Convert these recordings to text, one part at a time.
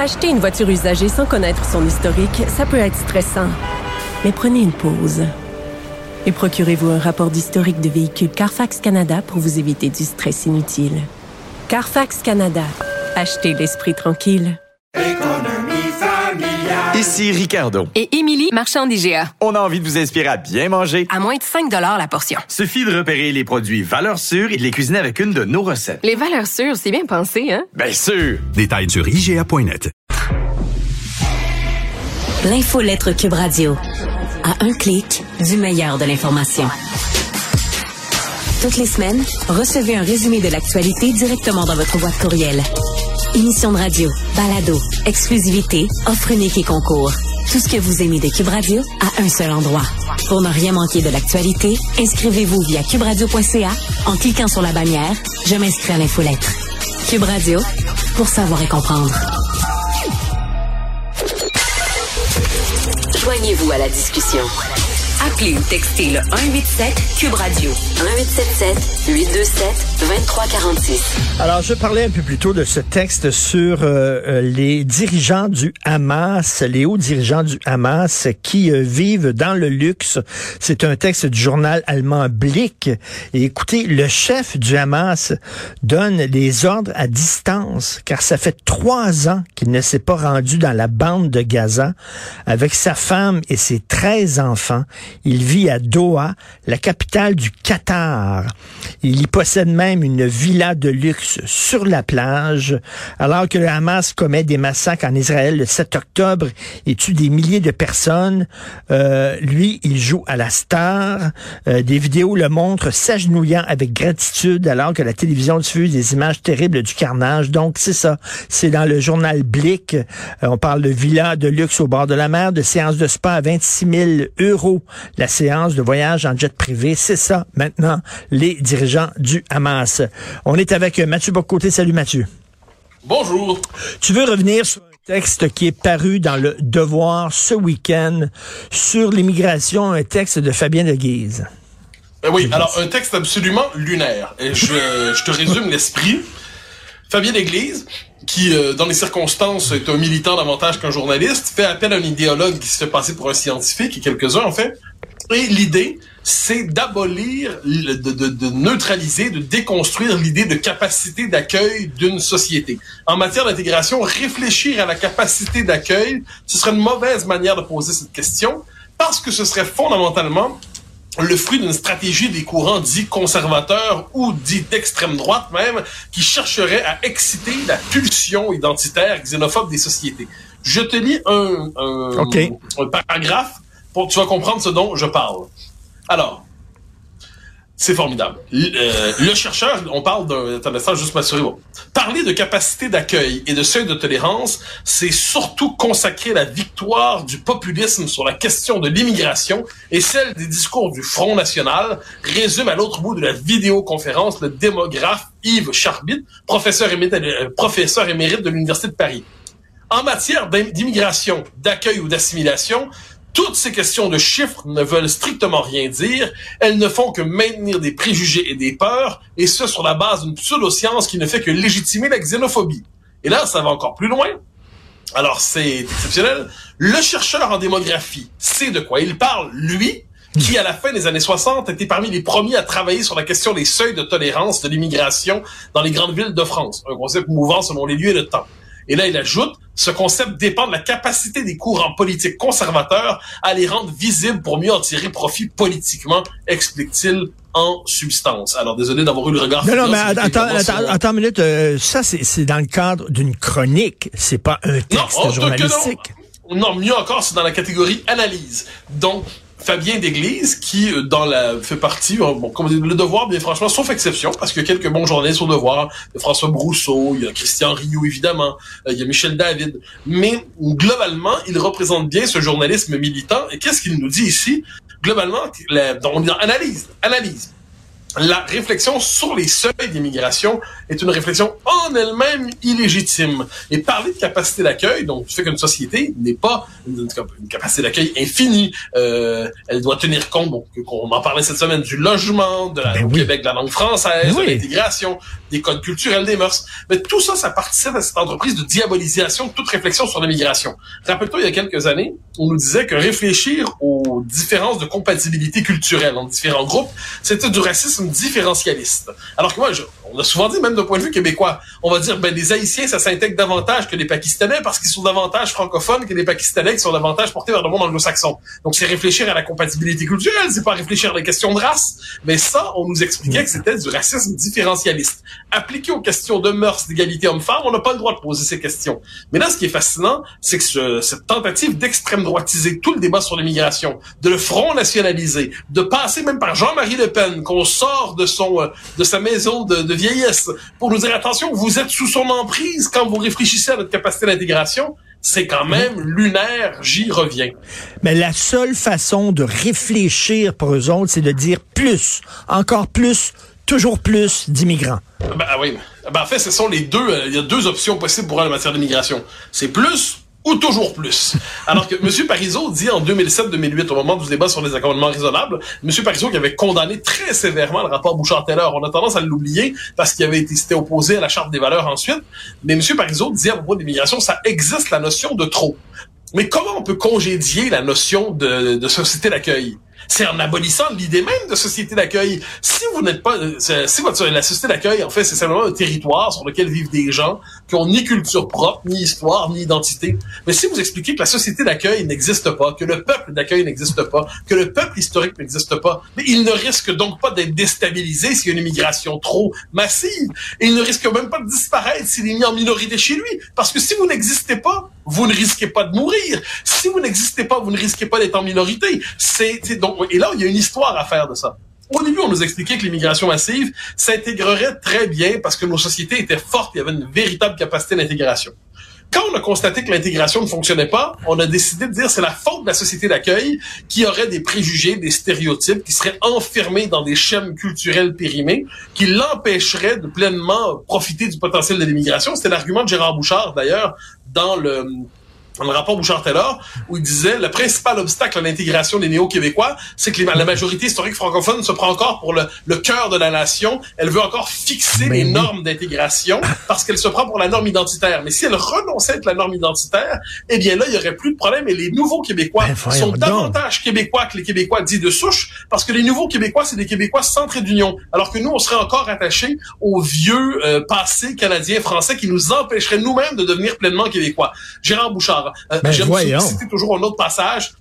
Acheter une voiture usagée sans connaître son historique, ça peut être stressant. Mais prenez une pause. Et procurez-vous un rapport d'historique de véhicule Carfax Canada pour vous éviter du stress inutile. Carfax Canada. Achetez l'esprit tranquille. Ici Ricardo. Et Émilie, marchand d'IGA. On a envie de vous inspirer à bien manger. À moins de 5 la portion. Suffit de repérer les produits valeurs sûres et de les cuisiner avec une de nos recettes. Les valeurs sûres, c'est bien pensé, hein? Bien sûr! Détails sur IGA.net. L'infolettre Cube Radio. À un clic, du meilleur de l'information. Toutes les semaines, recevez un résumé de l'actualité directement dans votre boîte courriel. Émission de radio, balado, exclusivité, offre unique et concours. Tout ce que vous aimez de Cube Radio à un seul endroit. Pour ne rien manquer de l'actualité, inscrivez-vous via cuberadio.ca en cliquant sur la bannière Je m'inscris à l'infolettre. Cube Radio, pour savoir et comprendre. Joignez-vous à la discussion. Appelez ou textez le 187 Cube Radio 1877 827 2346. Alors, je parlais un peu plus tôt de ce texte sur euh, euh, les dirigeants du Hamas, les hauts dirigeants du Hamas qui euh, vivent dans le luxe. C'est un texte du journal allemand Blick. Et écoutez, le chef du Hamas donne les ordres à distance, car ça fait trois ans qu'il ne s'est pas rendu dans la bande de Gaza avec sa femme et ses 13 enfants. Il vit à Doha, la capitale du Qatar. Il y possède même une villa de luxe sur la plage, alors que le Hamas commet des massacres en Israël le 7 octobre et tue des milliers de personnes. Euh, lui, il joue à la star. Euh, des vidéos le montrent s'agenouillant avec gratitude alors que la télévision diffuse des images terribles du carnage. Donc, c'est ça. C'est dans le journal Blick. Euh, on parle de villa de luxe au bord de la mer, de séances de spa à 26 000 euros la séance de voyage en jet privé. C'est ça, maintenant, les dirigeants du Hamas. On est avec Mathieu Bocoté. Salut, Mathieu. Bonjour. Tu veux revenir sur un texte qui est paru dans le Devoir ce week-end sur l'immigration, un texte de Fabien de Guise. Euh, oui, alors un texte absolument lunaire. Et je, je te résume l'esprit. Fabien L'église, qui euh, dans les circonstances est un militant davantage qu'un journaliste, fait appel à un idéologue qui se fait passer pour un scientifique, et quelques-uns en fait. Et l'idée, c'est d'abolir, de, de, de, neutraliser, de déconstruire l'idée de capacité d'accueil d'une société. En matière d'intégration, réfléchir à la capacité d'accueil, ce serait une mauvaise manière de poser cette question, parce que ce serait fondamentalement le fruit d'une stratégie des courants dits conservateurs ou dits d'extrême droite même, qui chercheraient à exciter la pulsion identitaire xénophobe des sociétés. Je te lis un, un, un paragraphe pour tu vas comprendre ce dont je parle. Alors, c'est formidable. Euh, le chercheur, on parle d'un... Attends, ça, juste m'assurer. Parler de capacité d'accueil et de seuil de tolérance, c'est surtout consacrer la victoire du populisme sur la question de l'immigration et celle des discours du Front National, résume à l'autre bout de la vidéoconférence le démographe Yves Charbit, professeur euh, professeur émérite de l'Université de Paris. En matière d'immigration, d'accueil ou d'assimilation, toutes ces questions de chiffres ne veulent strictement rien dire. Elles ne font que maintenir des préjugés et des peurs, et ce sur la base d'une pseudo-science qui ne fait que légitimer la xénophobie. Et là, ça va encore plus loin. Alors, c'est exceptionnel. Le chercheur en démographie sait de quoi il parle, lui, qui, à la fin des années 60, était parmi les premiers à travailler sur la question des seuils de tolérance de l'immigration dans les grandes villes de France. Un concept mouvant selon les lieux et le temps. Et là, il ajoute, ce concept dépend de la capacité des courants politiques conservateurs à les rendre visibles pour mieux en tirer profit politiquement, explique-t-il en substance. Alors, désolé d'avoir eu le regard... Non, non, mais attends, attends, attends, une minute. Euh, ça, c'est dans le cadre d'une chronique. C'est pas un texte non, oh, journalistique. Non. non, mieux encore, c'est dans la catégorie analyse. Donc, Fabien d'Église, qui euh, dans la fait partie, euh, bon, comme le devoir, bien franchement, sauf exception, parce qu'il y a quelques bons journalistes au devoir, il y a François Brousseau, il y a Christian Rioux, évidemment, euh, il y a Michel David, mais globalement, il représente bien ce journalisme militant, et qu'est-ce qu'il nous dit ici? Globalement, la, on dit analyse, analyse la réflexion sur les seuils d'immigration est une réflexion en elle-même illégitime. Et parler de capacité d'accueil, donc tu fais qu'une société n'est pas une, capacité d'accueil infinie. Euh, elle doit tenir compte, bon, on en parlait cette semaine, du logement, de la, ben Québec, de la langue française, ben de l'intégration, des codes culturels, des mœurs. Mais tout ça, ça participe à cette entreprise de diabolisation de toute réflexion sur l'immigration. Rappelle-toi, il y a quelques années, on nous disait que réfléchir aux différences de compatibilité culturelle entre différents groupes, c'était du racisme différentialiste. Alors que moi, on a souvent dit, même d'un point de vue québécois, on va dire, ben, les Haïtiens, ça s'intègre davantage que les Pakistanais parce qu'ils sont davantage francophones que les Pakistanais qui sont davantage portés vers le monde anglo-saxon. Donc, c'est réfléchir à la compatibilité culturelle, c'est pas réfléchir à la question de race. Mais ça, on nous expliquait que c'était du racisme différentialiste. Appliqué aux questions de mœurs, d'égalité homme-femme, on n'a pas le droit de poser ces questions. Mais là, ce qui est fascinant, c'est que cette tentative d'extrême droitiser tout le débat sur l'immigration, de le front nationaliser, de passer même par Jean-Marie Le Pen, qu'on sort de son euh, de sa maison de, vieillesse pour nous dire attention, vous êtes sous son emprise quand vous réfléchissez à notre capacité d'intégration. C'est quand même lunaire, j'y reviens. Mais la seule façon de réfléchir pour eux autres, c'est de dire plus, encore plus, toujours plus d'immigrants. Ben oui. Ben, en fait, ce sont les deux. Euh, il y a deux options possibles pour eux en matière d'immigration. C'est plus ou toujours plus. Alors que M. Parizeau dit en 2007-2008, au moment du débat sur les accommodements raisonnables, M. Parizeau qui avait condamné très sévèrement le rapport Bouchard-Taylor. On a tendance à l'oublier parce qu'il avait été opposé à la Charte des valeurs ensuite. Mais M. Parizeau dit à propos de l'immigration, ça existe la notion de trop. Mais comment on peut congédier la notion de, de société d'accueil? C'est en abolissant l'idée même de société d'accueil. Si vous n'êtes pas, euh, si votre, la société d'accueil, en fait, c'est simplement un territoire sur lequel vivent des gens qui ont ni culture propre, ni histoire, ni identité. Mais si vous expliquez que la société d'accueil n'existe pas, que le peuple d'accueil n'existe pas, que le peuple historique n'existe pas, mais il ne risque donc pas d'être déstabilisé s'il y a une immigration trop massive. Il ne risque même pas de disparaître s'il est mis en minorité chez lui. Parce que si vous n'existez pas, vous ne risquez pas de mourir. Si vous n'existez pas, vous ne risquez pas d'être en minorité. C'est donc et là il y a une histoire à faire de ça. Au début, on nous expliquait que l'immigration massive s'intégrerait très bien parce que nos sociétés étaient fortes, il y avait une véritable capacité d'intégration. Quand on a constaté que l'intégration ne fonctionnait pas, on a décidé de dire c'est la faute de la société d'accueil qui aurait des préjugés, des stéréotypes, qui seraient enfermés dans des schèmes culturels périmés, qui l'empêcheraient de pleinement profiter du potentiel de l'immigration. C'était l'argument de Gérard Bouchard, d'ailleurs, dans le dans le rapport Bouchard-Taylor, où il disait le principal obstacle à l'intégration des néo-québécois, c'est que la majorité historique francophone se prend encore pour le, le cœur de la nation. Elle veut encore fixer les normes d'intégration parce qu'elle se prend pour la norme identitaire. Mais si elle renonçait à la norme identitaire, eh bien là, il y aurait plus de problème. Et les nouveaux Québécois ben, sont davantage Québécois que les Québécois dits de souche, parce que les nouveaux Québécois, c'est des Québécois centrés d'union, alors que nous, on serait encore attachés aux vieux euh, passés canadiens, français qui nous empêcheraient nous-mêmes de devenir pleinement Québécois. Gérard Bouchard, euh, ben, citer toujours un autre passage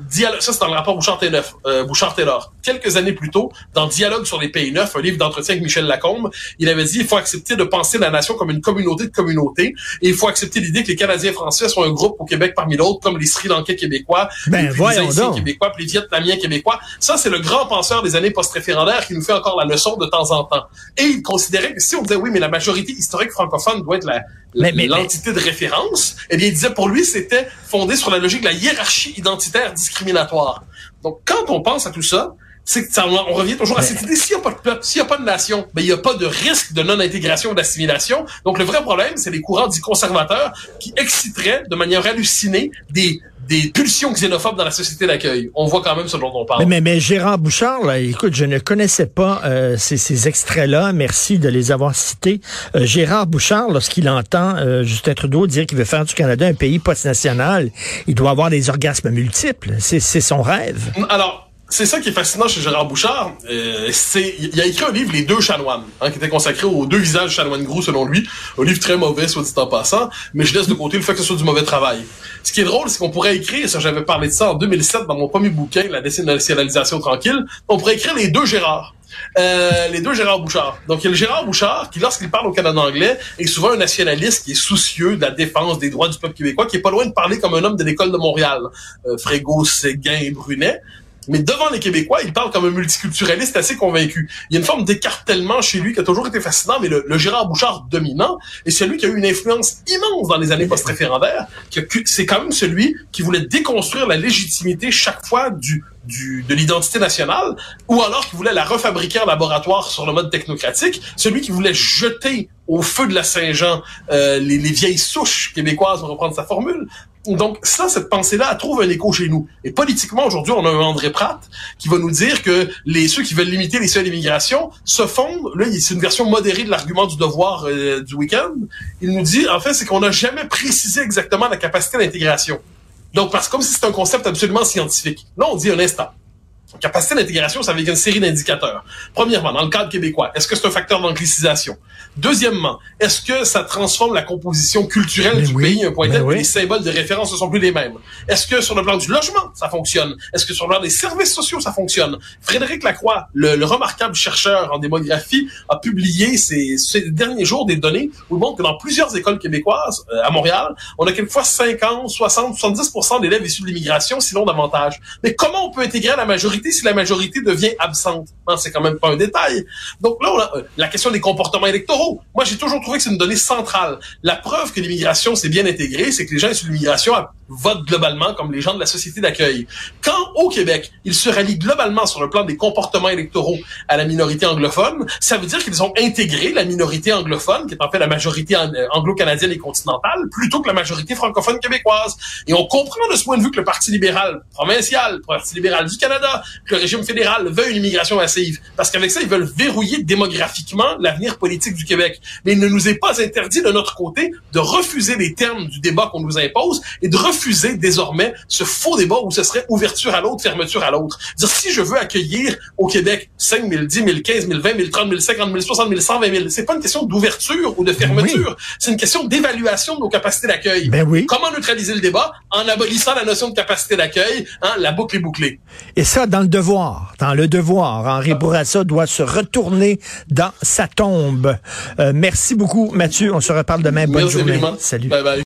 Dialogue, ça c'est dans le rapport Bouchard-Taylor. Euh, Bouchard. Quelques années plus tôt, dans Dialogue sur les pays neufs, un livre d'entretien avec Michel Lacombe, il avait dit il faut accepter de penser la nation comme une communauté de communautés et il faut accepter l'idée que les Canadiens français sont un groupe au Québec parmi d'autres, comme les Sri Lankais québécois, ben, les Haïtiens québécois, puis les Vietnamiens québécois. Ça, c'est le grand penseur des années post-référendaires qui nous fait encore la leçon de temps en temps. Et il considérait que si on disait oui, mais la majorité historique francophone doit être la, l'entité de référence, eh bien, il disait pour lui, c'était fondé sur la logique de la hiérarchie identitaire discriminatoire. Donc, quand on pense à tout ça, c'est que ça, on revient toujours à cette idée, s'il n'y a pas de peuple, s'il n'y a pas de nation, ben, il n'y a pas de risque de non-intégration ou d'assimilation. Donc, le vrai problème, c'est les courants dits conservateurs qui exciteraient de manière hallucinée des des pulsions xénophobes dans la société d'accueil. On voit quand même ce dont on parle. Mais, mais, Gérard Bouchard, là, écoute, je ne connaissais pas euh, ces, ces extraits-là. Merci de les avoir cités. Euh, Gérard Bouchard, lorsqu'il entend euh, Justin Trudeau dire qu'il veut faire du Canada un pays post-national, il doit avoir des orgasmes multiples. C'est son rêve. Alors, c'est ça qui est fascinant chez Gérard Bouchard. Euh, c'est, il a écrit un livre, Les deux chanoines, hein, qui était consacré aux deux visages chanoines gros selon lui. Un livre très mauvais, soit dit en passant, mais je laisse de côté le fait que ce soit du mauvais travail. Ce qui est drôle, c'est qu'on pourrait écrire, ça j'avais parlé de ça en 2007 dans mon premier bouquin, La nationalisation tranquille, on pourrait écrire les deux Gérard. Euh, les deux Gérard Bouchard. Donc, il y a le Gérard Bouchard qui, lorsqu'il parle au Canada anglais, est souvent un nationaliste qui est soucieux de la défense des droits du peuple québécois, qui est pas loin de parler comme un homme de l'école de Montréal. Euh, Frégo, Séguin et Brunet. Mais devant les Québécois, il parle comme un multiculturaliste assez convaincu. Il y a une forme d'écartèlement chez lui qui a toujours été fascinant, mais le, Gérard Bouchard dominant est celui qui a eu une influence immense dans les années post-référendaires. C'est quand même celui qui voulait déconstruire la légitimité chaque fois du du, de l'identité nationale, ou alors qui voulait la refabriquer en laboratoire sur le mode technocratique, celui qui voulait jeter au feu de la Saint-Jean euh, les, les, vieilles souches québécoises, pour reprendre sa formule. Donc ça, cette pensée-là, trouve un écho chez nous. Et politiquement, aujourd'hui, on a un André Pratt qui va nous dire que les ceux qui veulent limiter les seuils d'immigration se fondent, là, c'est une version modérée de l'argument du devoir euh, du week-end. Il nous dit, en fait, c'est qu'on n'a jamais précisé exactement la capacité d'intégration. Donc, parce que comme si c'était un concept absolument scientifique. Là, on dit un instant. Capacité d'intégration, ça avec une série d'indicateurs. Premièrement, dans le cadre québécois, est-ce que c'est un facteur d'anglicisation? Deuxièmement, est-ce que ça transforme la composition culturelle du pays un point tel que les symboles de référence ne sont plus les mêmes? Est-ce que sur le plan du logement, ça fonctionne? Est-ce que sur le plan des services sociaux, ça fonctionne? Frédéric Lacroix, le, remarquable chercheur en démographie, a publié ces, ces, derniers jours des données où il montre que dans plusieurs écoles québécoises, euh, à Montréal, on a quelquefois 50, 60, 70 d'élèves issus de l'immigration, sinon davantage. Mais comment on peut intégrer la majorité si la majorité devient absente? c'est quand même pas un détail. Donc là, euh, la question des comportements électoraux, moi, j'ai toujours trouvé que c'est une donnée centrale. La preuve que l'immigration s'est bien intégrée, c'est que les gens issus l'immigration votent globalement comme les gens de la société d'accueil. Quand, au Québec, ils se rallient globalement sur le plan des comportements électoraux à la minorité anglophone, ça veut dire qu'ils ont intégré la minorité anglophone, qui est en fait la majorité euh, anglo-canadienne et continentale, plutôt que la majorité francophone québécoise. Et on comprend de ce point de vue que le Parti libéral provincial, le Parti libéral du Canada, que le régime fédéral veut une immigration massive. Parce qu'avec ça, ils veulent verrouiller démographiquement l'avenir politique du Québec. Mais il ne nous est pas interdit de notre côté de refuser les termes du débat qu'on nous impose et de refuser désormais ce faux débat où ce serait ouverture à l'autre, fermeture à l'autre. Dire si je veux accueillir au Québec 5 000, 10 000, 15 000, 20 000, 30 000, 50 000, 60 000, 120 000, c'est pas une question d'ouverture ou de fermeture. C'est une question d'évaluation de nos capacités d'accueil. Ben oui. Comment neutraliser le débat en abolissant la notion de capacité d'accueil, hein, la boucle est bouclée? Et ça, dans le devoir, dans le devoir, Henri Bourassa doit se retourner dans sa tombe. Euh, merci beaucoup, Mathieu. On se reparle demain. Bonne journée. Salut. Bye bye.